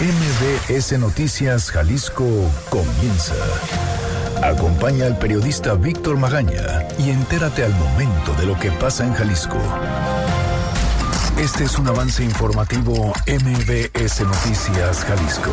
MBS Noticias Jalisco comienza. Acompaña al periodista Víctor Magaña y entérate al momento de lo que pasa en Jalisco. Este es un avance informativo MBS Noticias Jalisco.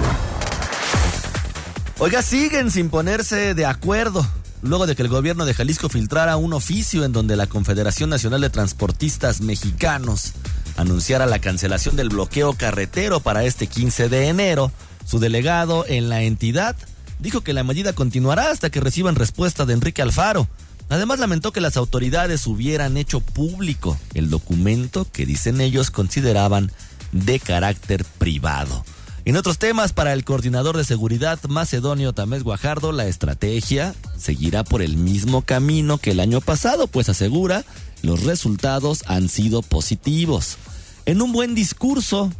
Oiga, siguen sin ponerse de acuerdo. Luego de que el gobierno de Jalisco filtrara un oficio en donde la Confederación Nacional de Transportistas Mexicanos anunciara la cancelación del bloqueo carretero para este 15 de enero, su delegado en la entidad dijo que la medida continuará hasta que reciban respuesta de Enrique Alfaro. Además lamentó que las autoridades hubieran hecho público el documento que dicen ellos consideraban de carácter privado. En otros temas, para el coordinador de seguridad macedonio Tamés Guajardo, la estrategia seguirá por el mismo camino que el año pasado, pues asegura los resultados han sido positivos. En un buen discurso,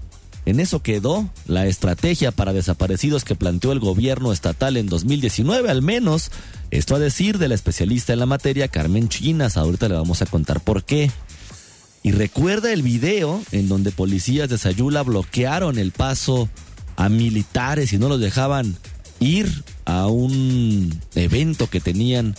en eso quedó la estrategia para desaparecidos que planteó el gobierno estatal en 2019, al menos. Esto a decir de la especialista en la materia, Carmen Chinas. Ahorita le vamos a contar por qué. Y recuerda el video en donde policías de Sayula bloquearon el paso a militares y no los dejaban ir a un evento que tenían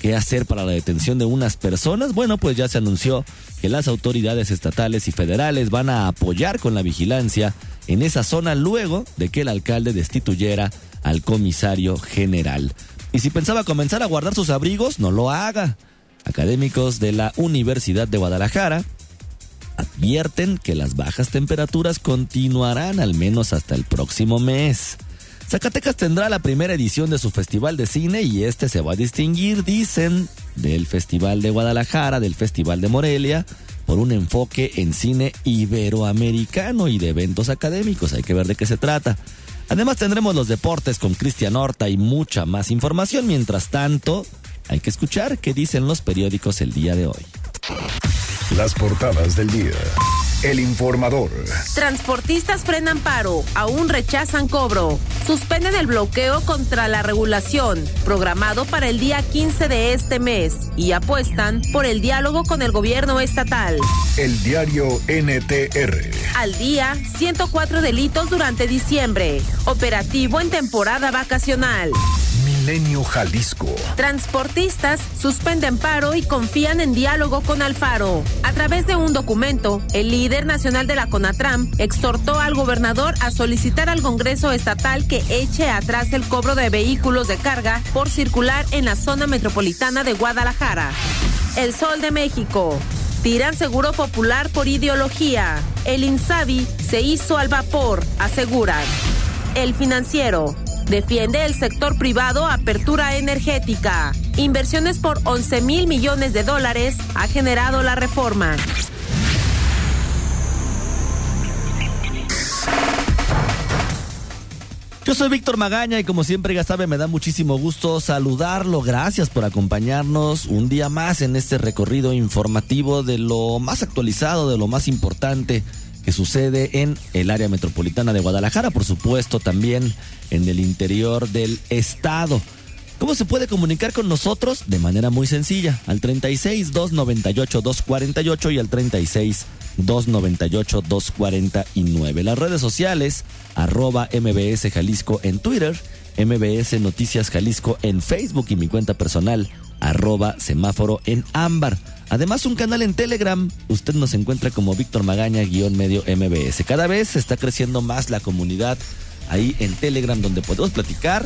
qué hacer para la detención de unas personas, bueno, pues ya se anunció que las autoridades estatales y federales van a apoyar con la vigilancia en esa zona luego de que el alcalde destituyera al comisario general. Y si pensaba comenzar a guardar sus abrigos, no lo haga. Académicos de la Universidad de Guadalajara advierten que las bajas temperaturas continuarán al menos hasta el próximo mes. Zacatecas tendrá la primera edición de su Festival de Cine y este se va a distinguir, dicen, del Festival de Guadalajara, del Festival de Morelia, por un enfoque en cine iberoamericano y de eventos académicos. Hay que ver de qué se trata. Además tendremos los deportes con Cristian Horta y mucha más información. Mientras tanto, hay que escuchar qué dicen los periódicos el día de hoy. Las portadas del día. El informador. Transportistas frenan paro, aún rechazan cobro. Suspenden el bloqueo contra la regulación, programado para el día 15 de este mes, y apuestan por el diálogo con el gobierno estatal. El diario NTR. Al día, 104 delitos durante diciembre. Operativo en temporada vacacional. Milenio Jalisco. Transportistas suspenden paro y confían en diálogo con Alfaro. A través de un documento, el líder nacional de la CONATRAM exhortó al gobernador a solicitar al Congreso estatal que eche atrás el cobro de vehículos de carga por circular en la zona metropolitana de Guadalajara. El Sol de México. Tiran seguro popular por ideología. El INSABI se hizo al vapor, aseguran. El financiero. Defiende el sector privado apertura energética. Inversiones por 11 mil millones de dólares ha generado la reforma. Yo soy Víctor Magaña y como siempre ya sabe me da muchísimo gusto saludarlo. Gracias por acompañarnos un día más en este recorrido informativo de lo más actualizado, de lo más importante que sucede en el área metropolitana de Guadalajara, por supuesto también en el interior del estado. ¿Cómo se puede comunicar con nosotros? De manera muy sencilla, al 36 298 248 y al 36 298 249. Las redes sociales, arroba MBS Jalisco en Twitter, MBS Noticias Jalisco en Facebook y mi cuenta personal, arroba semáforo en ámbar. Además, un canal en Telegram. Usted nos encuentra como Víctor Magaña, guion medio MBS. Cada vez está creciendo más la comunidad ahí en Telegram, donde podemos platicar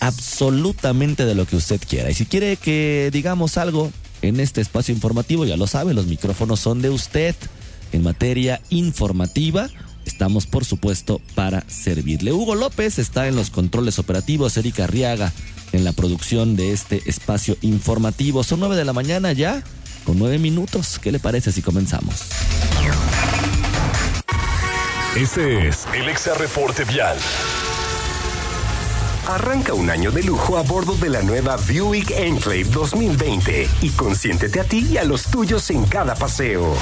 absolutamente de lo que usted quiera. Y si quiere que digamos algo en este espacio informativo, ya lo sabe, los micrófonos son de usted. En materia informativa, estamos por supuesto para servirle. Hugo López está en los controles operativos, Erika Arriaga en la producción de este espacio informativo. Son nueve de la mañana ya con nueve minutos. ¿Qué le parece si comenzamos? Este es el Exa Reporte Vial. Arranca un año de lujo a bordo de la nueva Buick Enclave 2020 y consiéntete a ti y a los tuyos en cada paseo.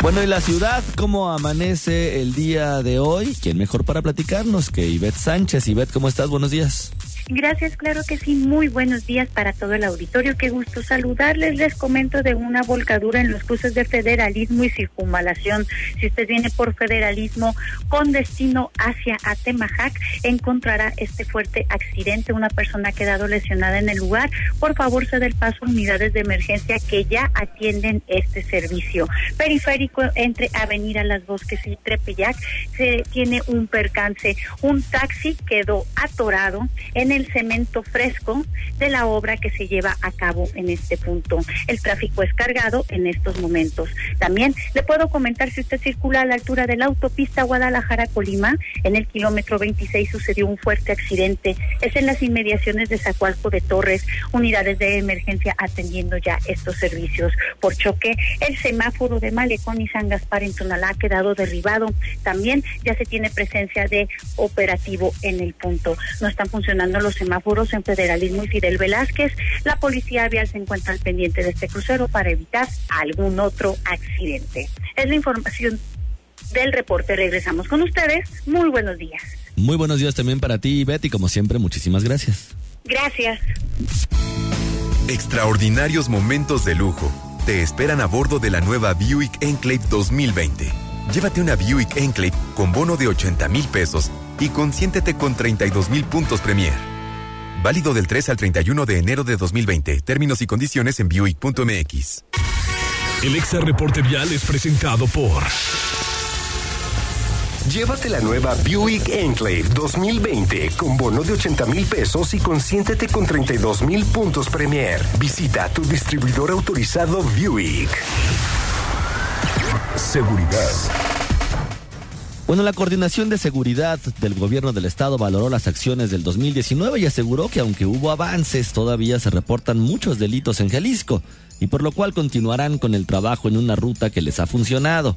Bueno, ¿y la ciudad cómo amanece el día de hoy? ¿Quién mejor para platicarnos que Ivette Sánchez? Ivette, ¿cómo estás? Buenos días. Gracias, claro que sí. Muy buenos días para todo el auditorio. Qué gusto saludarles. Les comento de una volcadura en los cruces de federalismo y circunvalación. Si usted viene por federalismo con destino hacia Atemajac, encontrará este fuerte accidente. Una persona ha quedado lesionada en el lugar. Por favor, se el paso a unidades de emergencia que ya atienden este servicio. Periférico entre Avenida Las Bosques y Trepeyac se tiene un percance. Un taxi quedó atorado en el cemento fresco de la obra que se lleva a cabo en este punto. El tráfico es cargado en estos momentos. También le puedo comentar si usted circula a la altura de la autopista Guadalajara-Colima, en el kilómetro 26 sucedió un fuerte accidente. Es en las inmediaciones de Zacualco de Torres, unidades de emergencia atendiendo ya estos servicios. Por choque, el semáforo de Malecón y San Gaspar en Tonalá ha quedado derribado. También ya se tiene presencia de operativo en el punto. No están funcionando los semáforos en Federalismo y Fidel Velázquez. La policía vial se encuentra al pendiente de este crucero para evitar algún otro accidente. Es la información del reporte. Regresamos con ustedes. Muy buenos días. Muy buenos días también para ti, Betty. Como siempre, muchísimas gracias. Gracias. Extraordinarios momentos de lujo te esperan a bordo de la nueva Buick Enclave 2020. Llévate una Buick Enclave con bono de 80 mil pesos y consiéntete con 32 mil puntos Premier. Válido del 3 al 31 de enero de 2020. Términos y condiciones en Buick.mx. El Exa Reporte Vial es presentado por. Llévate la nueva Buick Enclave 2020 con bono de 80 mil pesos y consiéntete con 32 mil puntos Premier. Visita tu distribuidor autorizado Buick. Seguridad. Bueno, la Coordinación de Seguridad del Gobierno del Estado valoró las acciones del 2019 y aseguró que aunque hubo avances, todavía se reportan muchos delitos en Jalisco y por lo cual continuarán con el trabajo en una ruta que les ha funcionado.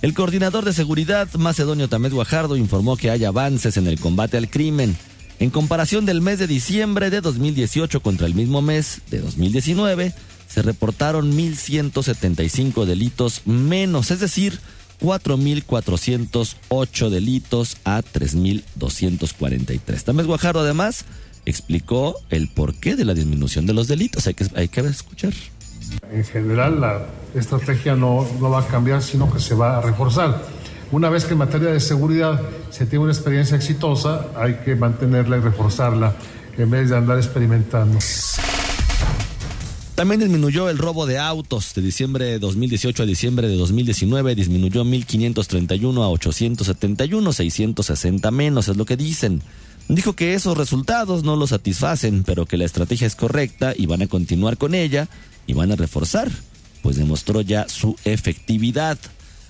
El coordinador de seguridad, Macedonio Tamés Guajardo, informó que hay avances en el combate al crimen. En comparación del mes de diciembre de 2018 contra el mismo mes de 2019, se reportaron 1.175 delitos menos, es decir, 4.408 delitos a 3.243. Tamés Guajardo además explicó el porqué de la disminución de los delitos. Hay que, hay que escuchar. En general, la estrategia no, no va a cambiar, sino que se va a reforzar. Una vez que en materia de seguridad se tiene una experiencia exitosa, hay que mantenerla y reforzarla en vez de andar experimentando. También disminuyó el robo de autos de diciembre de 2018 a diciembre de 2019, disminuyó 1.531 a 871, 660 menos, es lo que dicen. Dijo que esos resultados no lo satisfacen, pero que la estrategia es correcta y van a continuar con ella y van a reforzar, pues demostró ya su efectividad.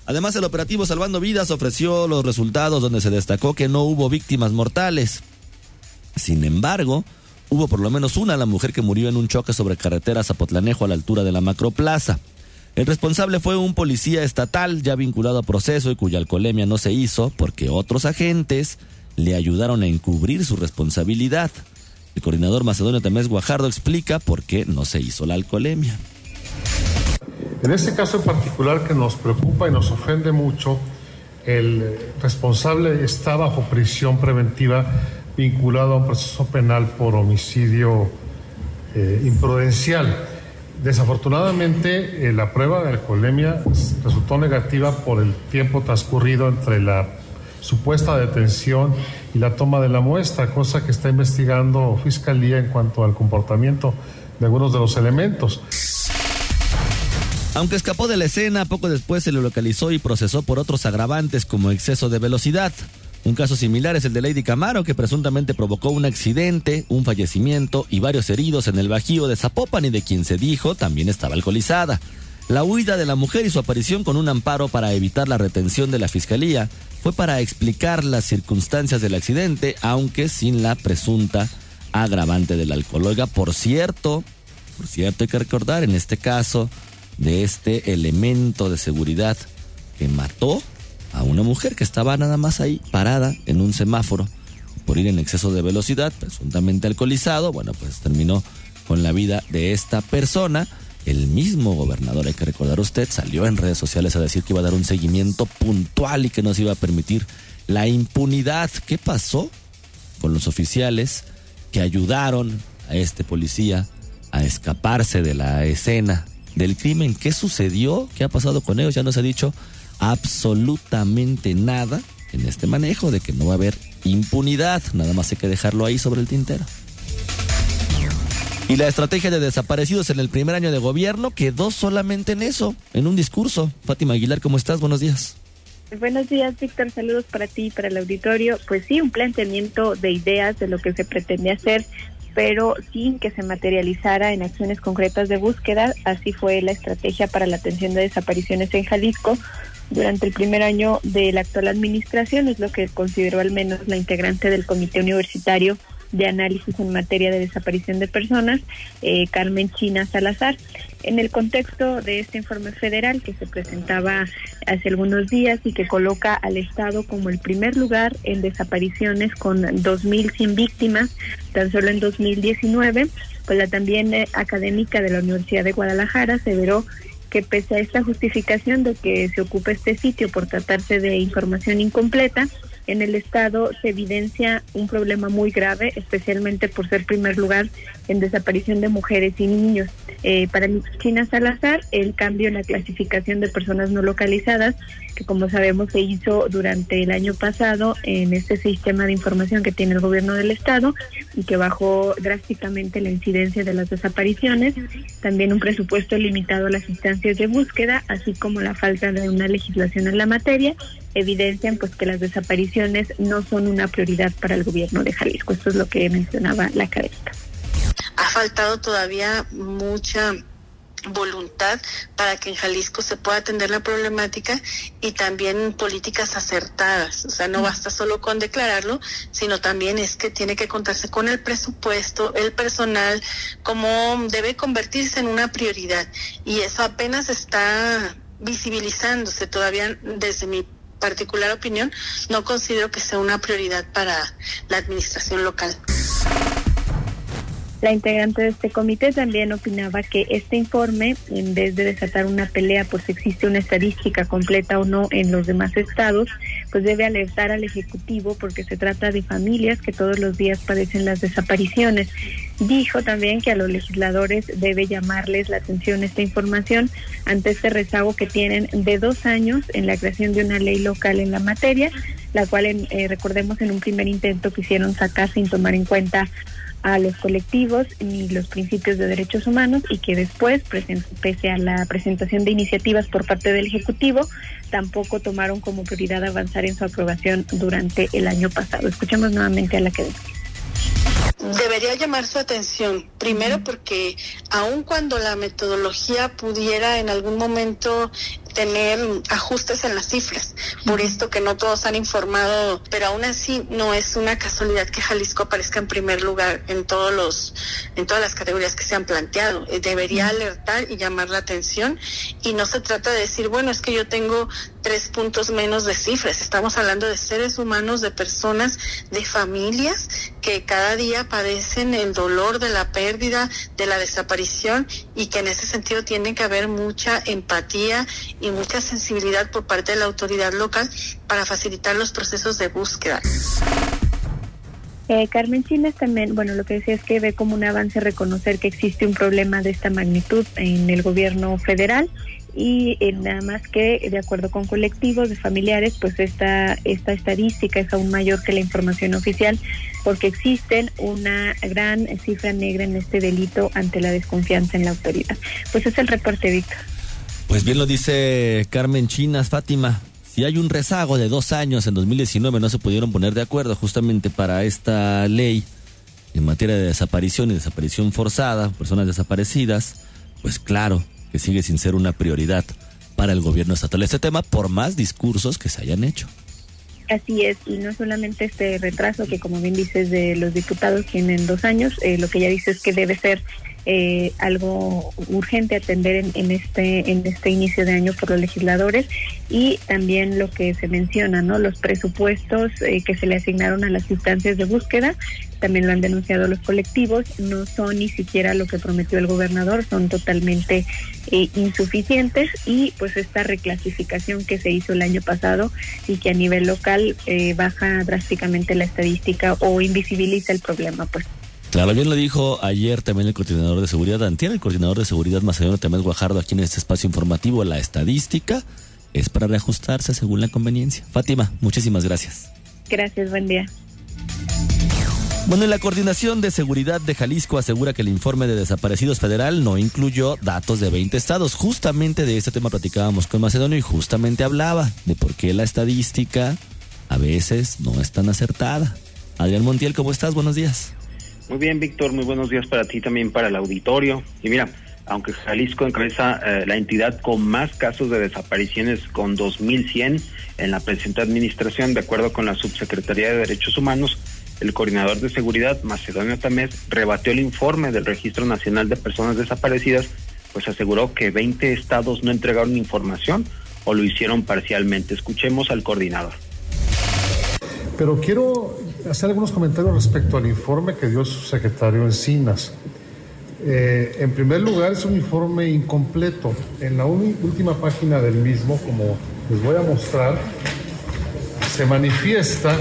Además, el operativo Salvando Vidas ofreció los resultados donde se destacó que no hubo víctimas mortales. Sin embargo, hubo por lo menos una, la mujer que murió en un choque sobre carretera Zapotlanejo a la altura de la Macroplaza. El responsable fue un policía estatal ya vinculado a proceso y cuya alcoholemia no se hizo porque otros agentes le ayudaron a encubrir su responsabilidad. El coordinador macedonio Temés Guajardo explica por qué no se hizo la alcoholemia. En este caso en particular que nos preocupa y nos ofende mucho, el responsable está bajo prisión preventiva vinculado a un proceso penal por homicidio eh, imprudencial. Desafortunadamente, eh, la prueba de alcoholemia resultó negativa por el tiempo transcurrido entre la supuesta detención y la toma de la muestra, cosa que está investigando Fiscalía en cuanto al comportamiento de algunos de los elementos. Aunque escapó de la escena, poco después se le localizó y procesó por otros agravantes como exceso de velocidad. Un caso similar es el de Lady Camaro, que presuntamente provocó un accidente, un fallecimiento y varios heridos en el Bajío de Zapopan y de quien se dijo también estaba alcoholizada. La huida de la mujer y su aparición con un amparo para evitar la retención de la fiscalía fue para explicar las circunstancias del accidente, aunque sin la presunta agravante del alcohol. Oiga, por cierto, por cierto hay que recordar en este caso de este elemento de seguridad que mató a una mujer que estaba nada más ahí parada en un semáforo por ir en exceso de velocidad, presuntamente alcoholizado, bueno, pues terminó con la vida de esta persona. El mismo gobernador, hay que recordar usted, salió en redes sociales a decir que iba a dar un seguimiento puntual y que no se iba a permitir la impunidad. ¿Qué pasó con los oficiales que ayudaron a este policía a escaparse de la escena del crimen. ¿Qué sucedió? ¿Qué ha pasado con ellos? Ya nos ha dicho absolutamente nada en este manejo de que no va a haber impunidad. Nada más hay que dejarlo ahí sobre el tintero. Y la estrategia de desaparecidos en el primer año de gobierno quedó solamente en eso, en un discurso. Fátima Aguilar, ¿cómo estás? Buenos días. Buenos días, Víctor. Saludos para ti y para el auditorio. Pues sí, un planteamiento de ideas de lo que se pretende hacer, pero sin que se materializara en acciones concretas de búsqueda. Así fue la estrategia para la atención de desapariciones en Jalisco durante el primer año de la actual administración, es lo que consideró al menos la integrante del Comité Universitario de Análisis en Materia de Desaparición de Personas, eh, Carmen China Salazar. En el contexto de este informe federal que se presentaba hace algunos días y que coloca al Estado como el primer lugar en desapariciones con 2.100 víctimas, tan solo en 2019, pues la también eh, académica de la Universidad de Guadalajara aseveró que pese a esta justificación de que se ocupe este sitio por tratarse de información incompleta, en el Estado se evidencia un problema muy grave, especialmente por ser primer lugar en desaparición de mujeres y niños. Eh, para China Salazar, el cambio en la clasificación de personas no localizadas, que como sabemos se hizo durante el año pasado en este sistema de información que tiene el gobierno del Estado y que bajó drásticamente la incidencia de las desapariciones, también un presupuesto limitado a las instancias de búsqueda, así como la falta de una legislación en la materia, evidencian pues que las desapariciones no son una prioridad para el gobierno de Jalisco. Esto es lo que mencionaba la académica. Ha faltado todavía mucha voluntad para que en Jalisco se pueda atender la problemática y también políticas acertadas. O sea, no basta solo con declararlo, sino también es que tiene que contarse con el presupuesto, el personal, como debe convertirse en una prioridad. Y eso apenas está visibilizándose todavía desde mi particular opinión, no considero que sea una prioridad para la administración local. La integrante de este comité también opinaba que este informe, en vez de desatar una pelea por si existe una estadística completa o no en los demás estados, pues debe alertar al Ejecutivo porque se trata de familias que todos los días padecen las desapariciones. Dijo también que a los legisladores debe llamarles la atención esta información ante este rezago que tienen de dos años en la creación de una ley local en la materia, la cual eh, recordemos en un primer intento quisieron sacar sin tomar en cuenta a los colectivos ni los principios de derechos humanos y que después, pese a la presentación de iniciativas por parte del Ejecutivo, tampoco tomaron como prioridad avanzar en su aprobación durante el año pasado. Escuchemos nuevamente a la que debería llamar su atención. Primero porque aun cuando la metodología pudiera en algún momento tener ajustes en las cifras, por esto que no todos han informado, pero aún así no es una casualidad que Jalisco aparezca en primer lugar en todos los, en todas las categorías que se han planteado. Eh, debería alertar y llamar la atención y no se trata de decir, bueno, es que yo tengo tres puntos menos de cifras. Estamos hablando de seres humanos, de personas, de familias que cada día padecen el dolor de la pérdida, de la desaparición y que en ese sentido tiene que haber mucha empatía y mucha sensibilidad por parte de la autoridad local para facilitar los procesos de búsqueda. Eh, Carmen Chines también, bueno, lo que decía es que ve como un avance reconocer que existe un problema de esta magnitud en el gobierno federal y eh, nada más que de acuerdo con colectivos de familiares, pues esta, esta estadística es aún mayor que la información oficial porque existen una gran cifra negra en este delito ante la desconfianza en la autoridad. Pues es el reporte, Víctor. Pues bien lo dice Carmen Chinas, Fátima. Si hay un rezago de dos años en 2019, no se pudieron poner de acuerdo justamente para esta ley en materia de desaparición y desaparición forzada, personas desaparecidas, pues claro que sigue sin ser una prioridad para el gobierno estatal este tema, por más discursos que se hayan hecho. Así es, y no solamente este retraso que como bien dices de los diputados tienen dos años, eh, lo que ya dices es que debe ser eh, algo urgente atender en, este en este inicio de año por los legisladores y también lo que se menciona, ¿no? Los presupuestos eh, que se le asignaron a las instancias de búsqueda, también lo han denunciado los colectivos, no son ni siquiera lo que prometió el gobernador, son totalmente eh, insuficientes y pues esta reclasificación que se hizo el año pasado y que a nivel local baja drásticamente la estadística o invisibiliza el problema, pues Claro, bien lo dijo ayer también el coordinador de seguridad, antier el coordinador de seguridad Macedonio Tamés Guajardo aquí en este espacio informativo, la estadística es para reajustarse según la conveniencia. Fátima, muchísimas gracias. Gracias, buen día. Bueno, la Coordinación de Seguridad de Jalisco asegura que el informe de desaparecidos federal no incluyó datos de 20 estados. Justamente de este tema platicábamos con Macedonio y justamente hablaba de por qué la estadística a veces no es tan acertada. Adrián Montiel, ¿cómo estás? Buenos días. Muy bien, Víctor, muy buenos días para ti también para el auditorio. Y mira, aunque Jalisco encabeza eh, la entidad con más casos de desapariciones con 2.100 en la presente administración, de acuerdo con la Subsecretaría de Derechos Humanos, el coordinador de seguridad, Macedonio Tamés, rebatió el informe del Registro Nacional de Personas Desaparecidas, pues aseguró que 20 estados no entregaron información o lo hicieron parcialmente. Escuchemos al coordinador. Pero quiero hacer algunos comentarios respecto al informe que dio su secretario Encinas. Eh, en primer lugar, es un informe incompleto. En la última página del mismo, como les voy a mostrar, se manifiesta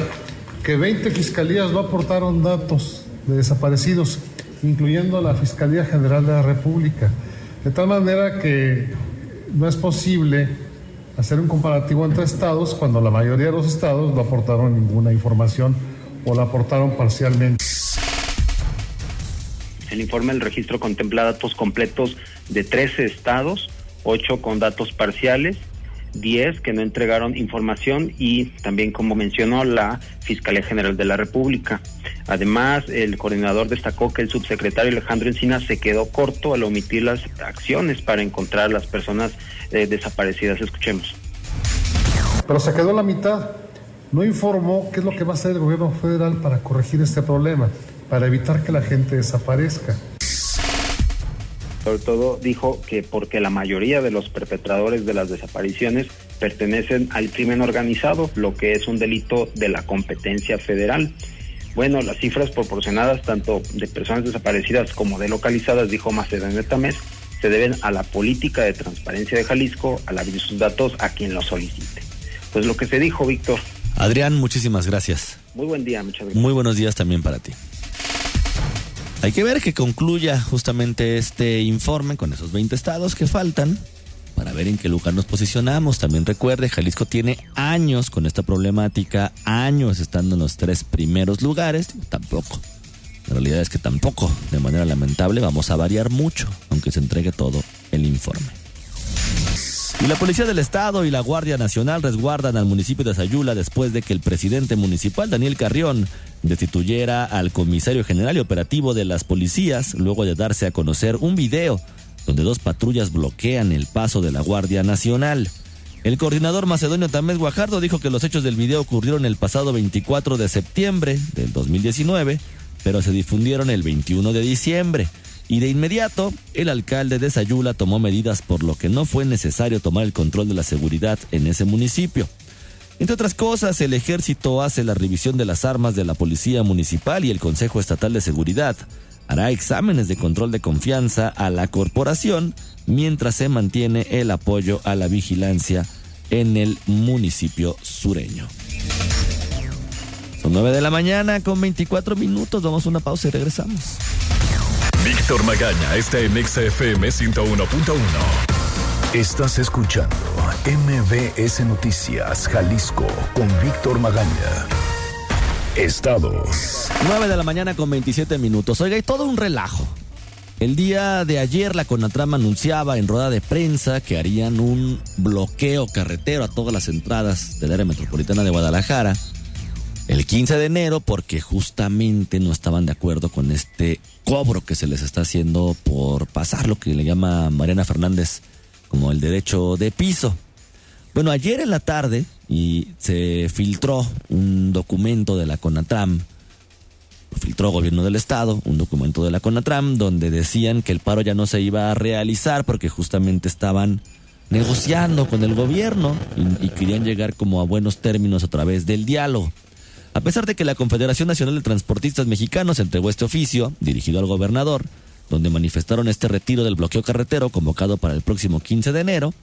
que 20 fiscalías no aportaron datos de desaparecidos, incluyendo la Fiscalía General de la República. De tal manera que no es posible hacer un comparativo entre estados cuando la mayoría de los estados no aportaron ninguna información o la aportaron parcialmente. El informe del registro contempla datos completos de 13 estados, 8 con datos parciales 10 que no entregaron información y también, como mencionó, la Fiscalía General de la República. Además, el coordinador destacó que el subsecretario Alejandro Encina se quedó corto al omitir las acciones para encontrar a las personas eh, desaparecidas. Escuchemos. Pero se quedó la mitad. No informó qué es lo que va a hacer el gobierno federal para corregir este problema, para evitar que la gente desaparezca. Sobre todo dijo que porque la mayoría de los perpetradores de las desapariciones pertenecen al crimen organizado, lo que es un delito de la competencia federal. Bueno, las cifras proporcionadas tanto de personas desaparecidas como de localizadas, dijo Macedonio Tamés, se deben a la política de transparencia de Jalisco al abrir sus datos a quien los solicite. Pues lo que se dijo, Víctor. Adrián, muchísimas gracias. Muy buen día, muchas gracias. Muy buenos días también para ti. Hay que ver que concluya justamente este informe con esos 20 estados que faltan para ver en qué lugar nos posicionamos. También recuerde, Jalisco tiene años con esta problemática, años estando en los tres primeros lugares, tampoco. La realidad es que tampoco, de manera lamentable, vamos a variar mucho, aunque se entregue todo el informe. Y la Policía del Estado y la Guardia Nacional resguardan al municipio de Sayula después de que el presidente municipal, Daniel Carrión, destituyera al comisario general y operativo de las policías luego de darse a conocer un video donde dos patrullas bloquean el paso de la Guardia Nacional. El coordinador macedonio Tamés Guajardo dijo que los hechos del video ocurrieron el pasado 24 de septiembre del 2019, pero se difundieron el 21 de diciembre. Y de inmediato, el alcalde de Sayula tomó medidas por lo que no fue necesario tomar el control de la seguridad en ese municipio. Entre otras cosas, el ejército hace la revisión de las armas de la Policía Municipal y el Consejo Estatal de Seguridad hará exámenes de control de confianza a la corporación mientras se mantiene el apoyo a la vigilancia en el municipio sureño. Son 9 de la mañana con 24 minutos. Damos una pausa y regresamos. Víctor Magaña está en XFM 101.1. Estás escuchando MBS Noticias Jalisco con Víctor Magaña. Estados. 9 de la mañana con 27 minutos. Oiga, y todo un relajo. El día de ayer la Conatram anunciaba en rueda de prensa que harían un bloqueo carretero a todas las entradas del área metropolitana de Guadalajara el 15 de enero porque justamente no estaban de acuerdo con este cobro que se les está haciendo por pasar lo que le llama Mariana Fernández como el derecho de piso. Bueno, ayer en la tarde y se filtró un documento de la CONATRAM, lo filtró gobierno del estado, un documento de la CONATRAM donde decían que el paro ya no se iba a realizar porque justamente estaban negociando con el gobierno y, y querían llegar como a buenos términos a través del diálogo. A pesar de que la Confederación Nacional de Transportistas Mexicanos entregó este oficio, dirigido al gobernador, donde manifestaron este retiro del bloqueo carretero convocado para el próximo 15 de enero,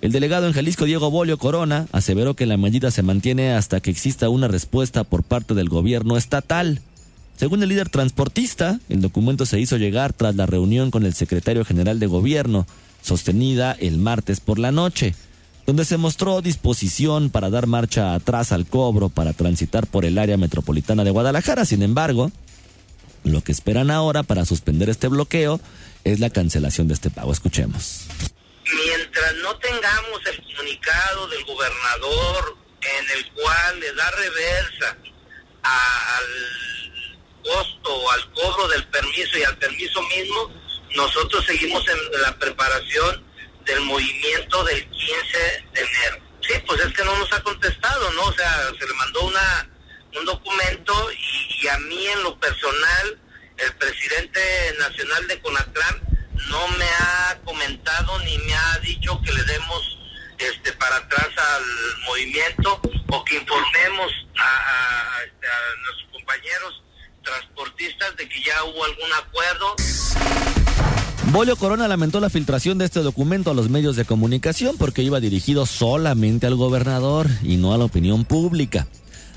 el delegado en Jalisco Diego Bolio Corona aseveró que la medida se mantiene hasta que exista una respuesta por parte del gobierno estatal. Según el líder transportista, el documento se hizo llegar tras la reunión con el secretario general de gobierno, sostenida el martes por la noche, donde se mostró disposición para dar marcha atrás al cobro para transitar por el área metropolitana de Guadalajara. Sin embargo, lo que esperan ahora para suspender este bloqueo es la cancelación de este pago. Escuchemos. Mientras no tengamos el comunicado del gobernador en el cual le da reversa al costo al cobro del permiso y al permiso mismo, nosotros seguimos en la preparación del movimiento del 15 de enero. Sí, pues es que no nos ha contestado, ¿no? O sea, se le mandó una un documento y, a mí en lo personal, el presidente nacional de CONATRAM no me ha comentado ni me ha dicho que le demos este para atrás al movimiento o que informemos a, a este, nuestros compañeros transportistas de que ya hubo algún acuerdo. Bolio Corona lamentó la filtración de este documento a los medios de comunicación porque iba dirigido solamente al gobernador y no a la opinión pública.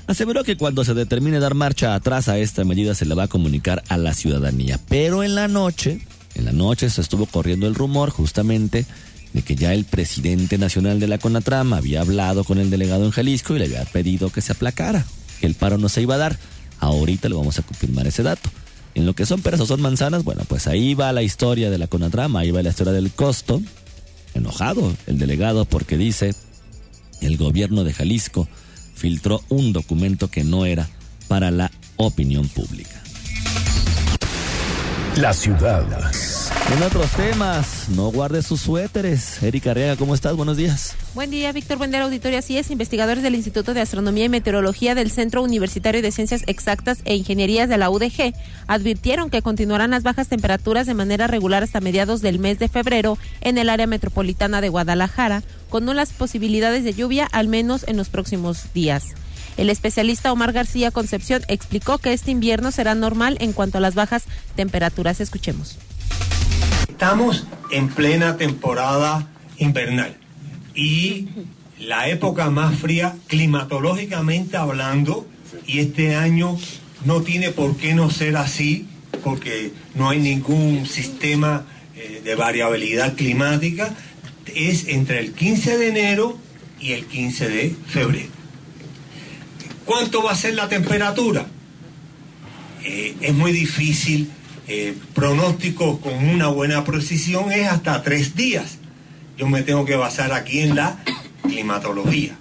Aseveró que cuando se determine dar marcha atrás a esta medida se le va a comunicar a la ciudadanía. Pero en la noche, en la noche se estuvo corriendo el rumor justamente de que ya el presidente nacional de la CONATRAM había hablado con el delegado en Jalisco y le había pedido que se aplacara, el paro no se iba a dar. Ahorita le vamos a confirmar ese dato. En lo que son peras o son manzanas, bueno, pues ahí va la historia de la Conatrama, ahí va la historia del costo. Enojado el delegado porque dice, el gobierno de Jalisco filtró un documento que no era para la opinión pública. La ciudad. En otros temas, no guarde sus suéteres. Erika Arriaga, ¿cómo estás? Buenos días. Buen día, Víctor. Buen día, auditorio. Así es, investigadores del Instituto de Astronomía y Meteorología del Centro Universitario de Ciencias Exactas e Ingenierías de la UDG advirtieron que continuarán las bajas temperaturas de manera regular hasta mediados del mes de febrero en el área metropolitana de Guadalajara, con nulas posibilidades de lluvia al menos en los próximos días. El especialista Omar García Concepción explicó que este invierno será normal en cuanto a las bajas temperaturas. Escuchemos. Estamos en plena temporada invernal y la época más fría climatológicamente hablando y este año no tiene por qué no ser así porque no hay ningún sistema eh, de variabilidad climática es entre el 15 de enero y el 15 de febrero ¿Cuánto va a ser la temperatura? Eh, es muy difícil. Eh, pronóstico con una buena precisión es hasta tres días. Yo me tengo que basar aquí en la climatología.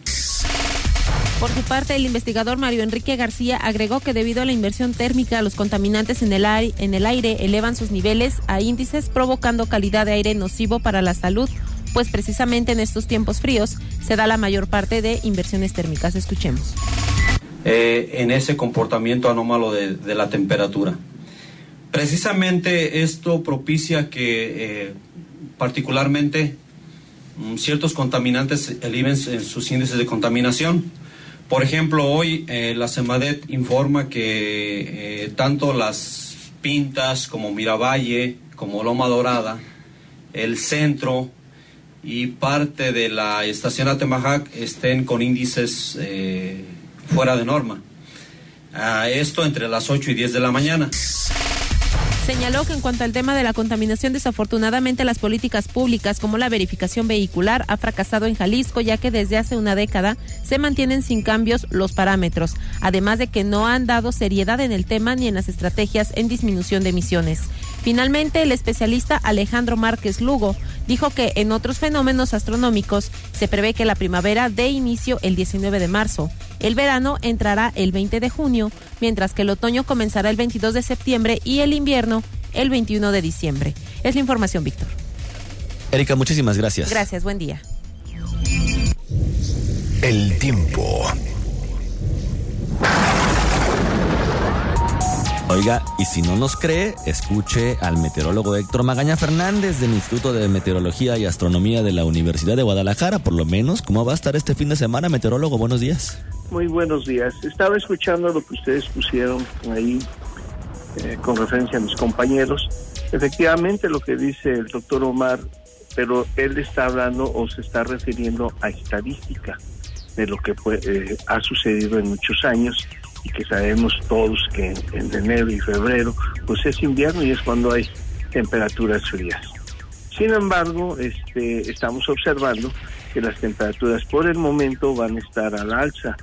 Por su parte, el investigador Mario Enrique García agregó que debido a la inversión térmica, los contaminantes en el, aire, en el aire elevan sus niveles a índices, provocando calidad de aire nocivo para la salud, pues precisamente en estos tiempos fríos se da la mayor parte de inversiones térmicas. Escuchemos. Eh, en ese comportamiento anómalo de, la temperatura. Precisamente esto propicia que eh, particularmente mm, ciertos contaminantes eleven en sus índices de contaminación. Por ejemplo, hoy eh, la CEMADET informa que tanto las Pintas como Miravalle, como Loma Dorada, el centro y parte de la estación Atemajac estén con índices fuera de norma. esto entre las 8 y 10 de la mañana. Señaló que en cuanto al tema de la contaminación, desafortunadamente las políticas públicas como la verificación vehicular ha fracasado en Jalisco, ya que desde hace una década se mantienen sin cambios los parámetros, además de que no han dado seriedad en el tema ni en las estrategias en disminución de emisiones. Finalmente, el especialista Alejandro Márquez Lugo dijo que en otros fenómenos astronómicos se prevé que la primavera dé inicio el 19 de marzo, el verano entrará el 20 de junio, mientras que el otoño comenzará el 22 de septiembre y el invierno el 21 de diciembre. Es la información, Víctor. Erika, muchísimas gracias. Gracias, buen día. El tiempo. Oiga, y si no nos cree, escuche al meteorólogo Héctor Magaña Fernández del Instituto de Meteorología y Astronomía de la Universidad de Guadalajara, por lo menos. ¿Cómo va a estar este fin de semana, meteorólogo? Buenos días. Muy buenos días. Estaba escuchando lo que ustedes pusieron ahí eh, con referencia a mis compañeros. Efectivamente, lo que dice el doctor Omar, pero él está hablando o se está refiriendo a estadística de lo que eh, ha sucedido en muchos años y que sabemos todos que en, en enero y febrero pues es invierno y es cuando hay temperaturas frías. Sin embargo, este, estamos observando que las temperaturas por el momento van a estar al alza.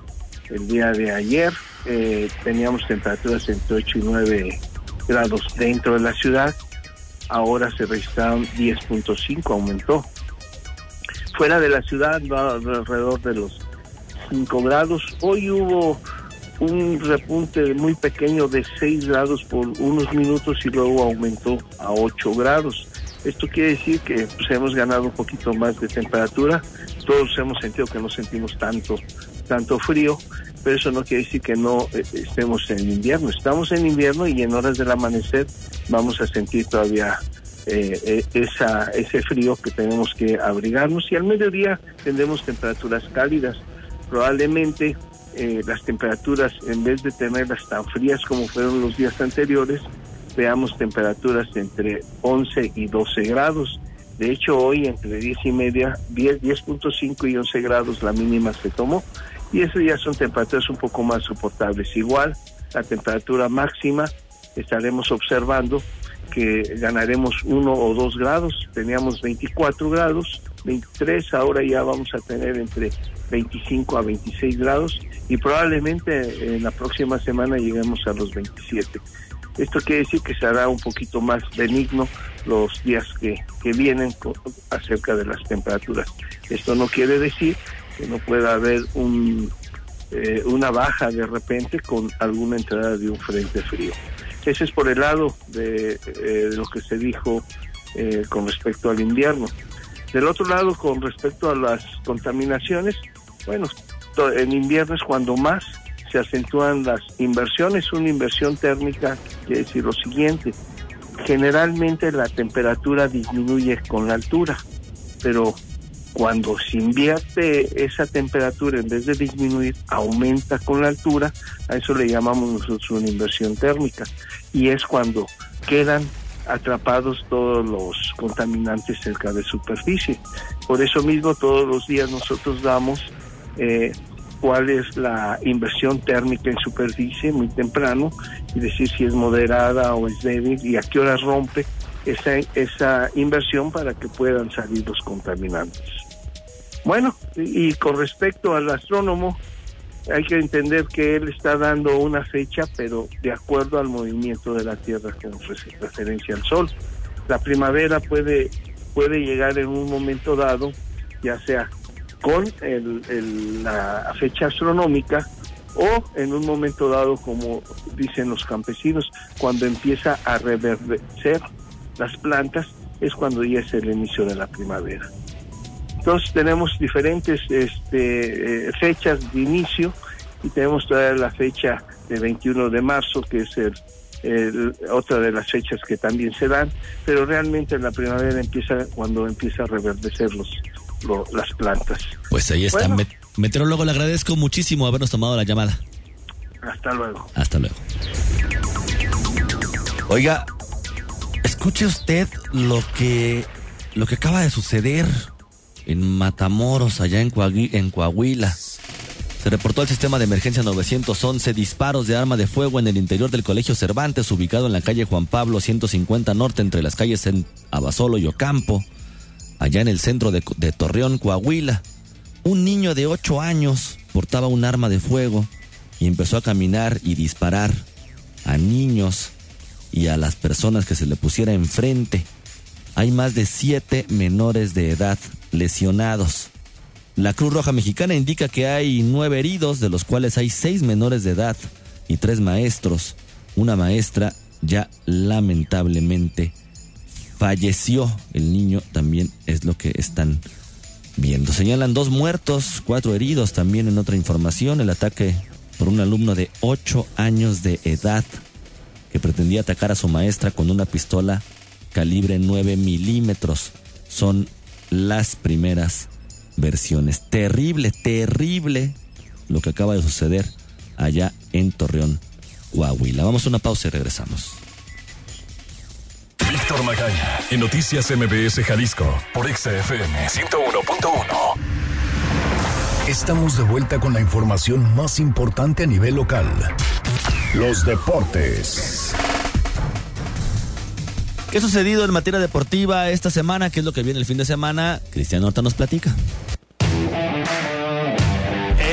El día de ayer eh, teníamos temperaturas entre 8 y 9 grados dentro de la ciudad, ahora se registraron 10.5, aumentó. Fuera de la ciudad alrededor de los 5 grados. Hoy hubo un repunte muy pequeño de 6 grados por unos minutos y luego aumentó a 8 grados. Esto quiere decir que pues, hemos ganado un poquito más de temperatura. Todos hemos sentido que no sentimos tanto, tanto frío, pero eso no quiere decir que no eh, estemos en invierno. Estamos en invierno y en horas del amanecer vamos a sentir todavía eh, eh, esa, ese frío que tenemos que abrigarnos y al mediodía tendremos temperaturas cálidas. Probablemente las temperaturas, en vez de tenerlas tan frías como fueron los días anteriores, veamos temperaturas entre 11 y 12 grados. De hecho, hoy entre 10 y media, 10, 10.5 y 11 grados la mínima se tomó. Y eso ya son temperaturas un poco más soportables. Igual, la temperatura máxima estaremos observando que ganaremos 1 o 2 grados. Teníamos 24 grados, 23, ahora ya vamos a tener entre 25 a 26 grados y probablemente en la próxima semana lleguemos a los 27. Esto quiere decir que será un poquito más benigno los días que, que vienen acerca de las temperaturas. Esto no quiere decir que no pueda haber un, eh, una baja de repente con alguna entrada de un frente frío. Ese es por el lado de, eh, lo que se dijo eh, con respecto al invierno. Del otro lado, con respecto a las contaminaciones, bueno, en invierno es cuando más se acentúan las inversiones. Una inversión térmica quiere decir lo siguiente, generalmente la temperatura disminuye con la altura, pero cuando se invierte esa temperatura, en vez de disminuir, aumenta con la altura, a eso le llamamos nosotros una inversión térmica. Y es cuando quedan atrapados todos los contaminantes cerca de superficie. Por eso mismo todos los días nosotros damos eh, cuál es la inversión térmica en superficie muy temprano y decir si es moderada o es débil y a qué hora rompe esa, esa inversión para que puedan salir los contaminantes. Bueno, y, con respecto al astrónomo, hay que entender que él está dando una fecha, pero de acuerdo al movimiento de la Tierra con referencia al Sol. La primavera puede, puede llegar en un momento dado, ya sea con la fecha astronómica o en un momento dado, como dicen los campesinos, cuando empieza a reverdecer las plantas, es cuando ya es el inicio de la primavera. Entonces tenemos diferentes este, eh, fechas de inicio y tenemos todavía la fecha de 21 de marzo, que es el, otra de las fechas que también se dan, pero realmente la primavera empieza cuando empieza a reverdecer los, las plantas. Pues ahí está. Meteorólogo, le agradezco muchísimo habernos tomado la llamada. Hasta luego. Hasta luego. Oiga, escuche usted lo que lo que acaba de suceder en Matamoros, allá en, en Coahuila. Se reportó al sistema de emergencia 911 disparos de arma de fuego en el interior del Colegio Cervantes, ubicado en la calle Juan Pablo 150 Norte, entre las calles en Abasolo y Ocampo allá en el centro de, Torreón, Coahuila. Un niño de 8 años portaba un arma de fuego y empezó a caminar y disparar a niños y a las personas que se le pusiera enfrente. Hay más de siete menores de edad lesionados. La Cruz Roja Mexicana indica que hay nueve heridos, de los cuales hay seis menores de edad y tres maestros. Una maestra ya lamentablemente falleció el niño, también es lo que están viendo. Señalan dos muertos, cuatro heridos también en otra información. El ataque por un alumno de 8 años de edad que pretendía atacar a su maestra con una pistola calibre 9 milímetros. Son las primeras versiones. Terrible, terrible lo que acaba de suceder allá en Torreón, Coahuila. Vamos a una pausa y regresamos. Víctor Magaña, en Noticias MBS Jalisco, por XFM 101.1. Estamos de vuelta con la información más importante a nivel local. Los deportes. ¿Qué ha sucedido en materia deportiva esta semana? ¿Qué es lo que viene el fin de semana? Cristian Horta nos platica.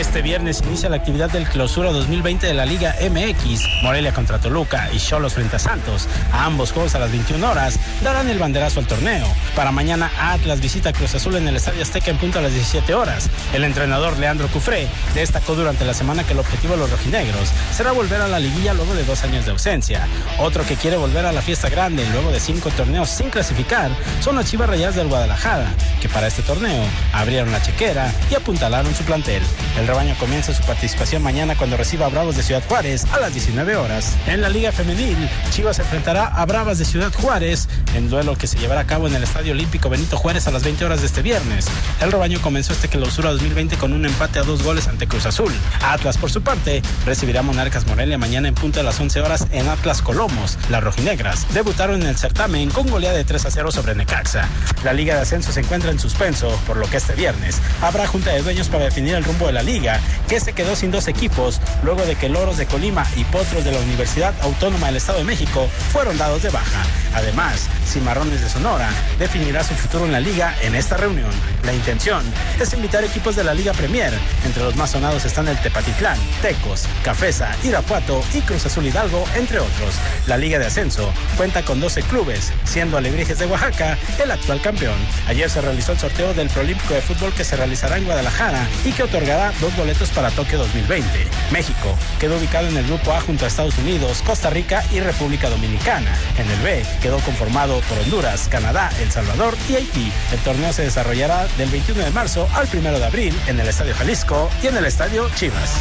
Este viernes inicia la actividad del clausura 2020 de la Liga MX. Morelia contra Toluca y Cholos frente a Santos. A ambos juegos a las 21 horas darán el banderazo al torneo. Para mañana Atlas visita Cruz Azul en el Estadio Azteca en punto a las 17 horas. El entrenador Leandro Cufré destacó durante la semana que el objetivo de los rojinegros será volver a la liguilla luego de dos años de ausencia. Otro que quiere volver a la fiesta grande luego de cinco torneos sin clasificar son las Chivas Rayas del Guadalajara, que para este torneo abrieron la chequera y apuntalaron su plantel. El rebaño comienza su participación mañana cuando reciba a Bravos de Ciudad Juárez a las 19 horas. En la Liga Femenil, Chivas enfrentará a Bravas de Ciudad Juárez en duelo que se llevará a cabo en el Estadio Olímpico Benito Juárez a las 20 horas de este viernes. El rebaño comenzó este clausura 2020 con un empate a dos goles ante Cruz Azul. Atlas, por su parte, recibirá a Monarcas Morelia mañana en punto a las 11 horas en Atlas Colomos. Las rojinegras debutaron en el certamen con goleada de 3 a 0 sobre Necaxa. La Liga de Ascenso se encuentra en suspenso, por lo que este viernes habrá junta de dueños para definir el rumbo de la liga, que se quedó sin dos equipos luego de que Loros de Colima y Potros de la Universidad Autónoma del Estado de México fueron dados de baja. Además, Cimarrones de Sonora definirá su futuro en la liga en esta reunión. La intención es invitar equipos de la Liga Premier. Entre los más sonados están el Tepatitlán, Tecos, Cafesa, Irapuato y Cruz Azul Hidalgo, entre otros. La Liga de Ascenso cuenta con 12 clubes, siendo Alebrijes de Oaxaca el actual campeón. Ayer se realizó el sorteo del Prolímpico de Fútbol que se realizará en Guadalajara y que otorgará dos boletos para Tokio 2020. México quedó ubicado en el grupo A junto a Estados Unidos, Costa Rica y República Dominicana. En el B quedó conformado por Honduras, Canadá, El Salvador y Haití. El torneo se desarrollará del 21 de marzo al 1 de abril en el Estadio Jalisco y en el Estadio Chivas.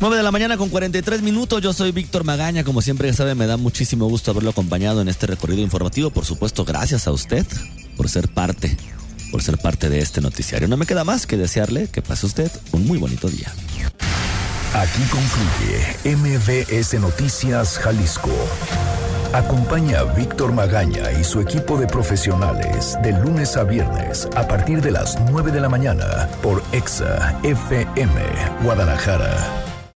9 de la mañana con 43 minutos. Yo soy Víctor Magaña. Como siempre ya sabe, me da muchísimo gusto haberlo acompañado en este recorrido informativo. Por supuesto, gracias a usted por ser parte, por ser parte de este noticiario. No me queda más que desearle que pase usted un muy bonito día. Aquí concluye MBS Noticias Jalisco. Acompaña a Víctor Magaña y su equipo de profesionales de lunes a viernes a partir de las 9 de la mañana por EXA FM Guadalajara.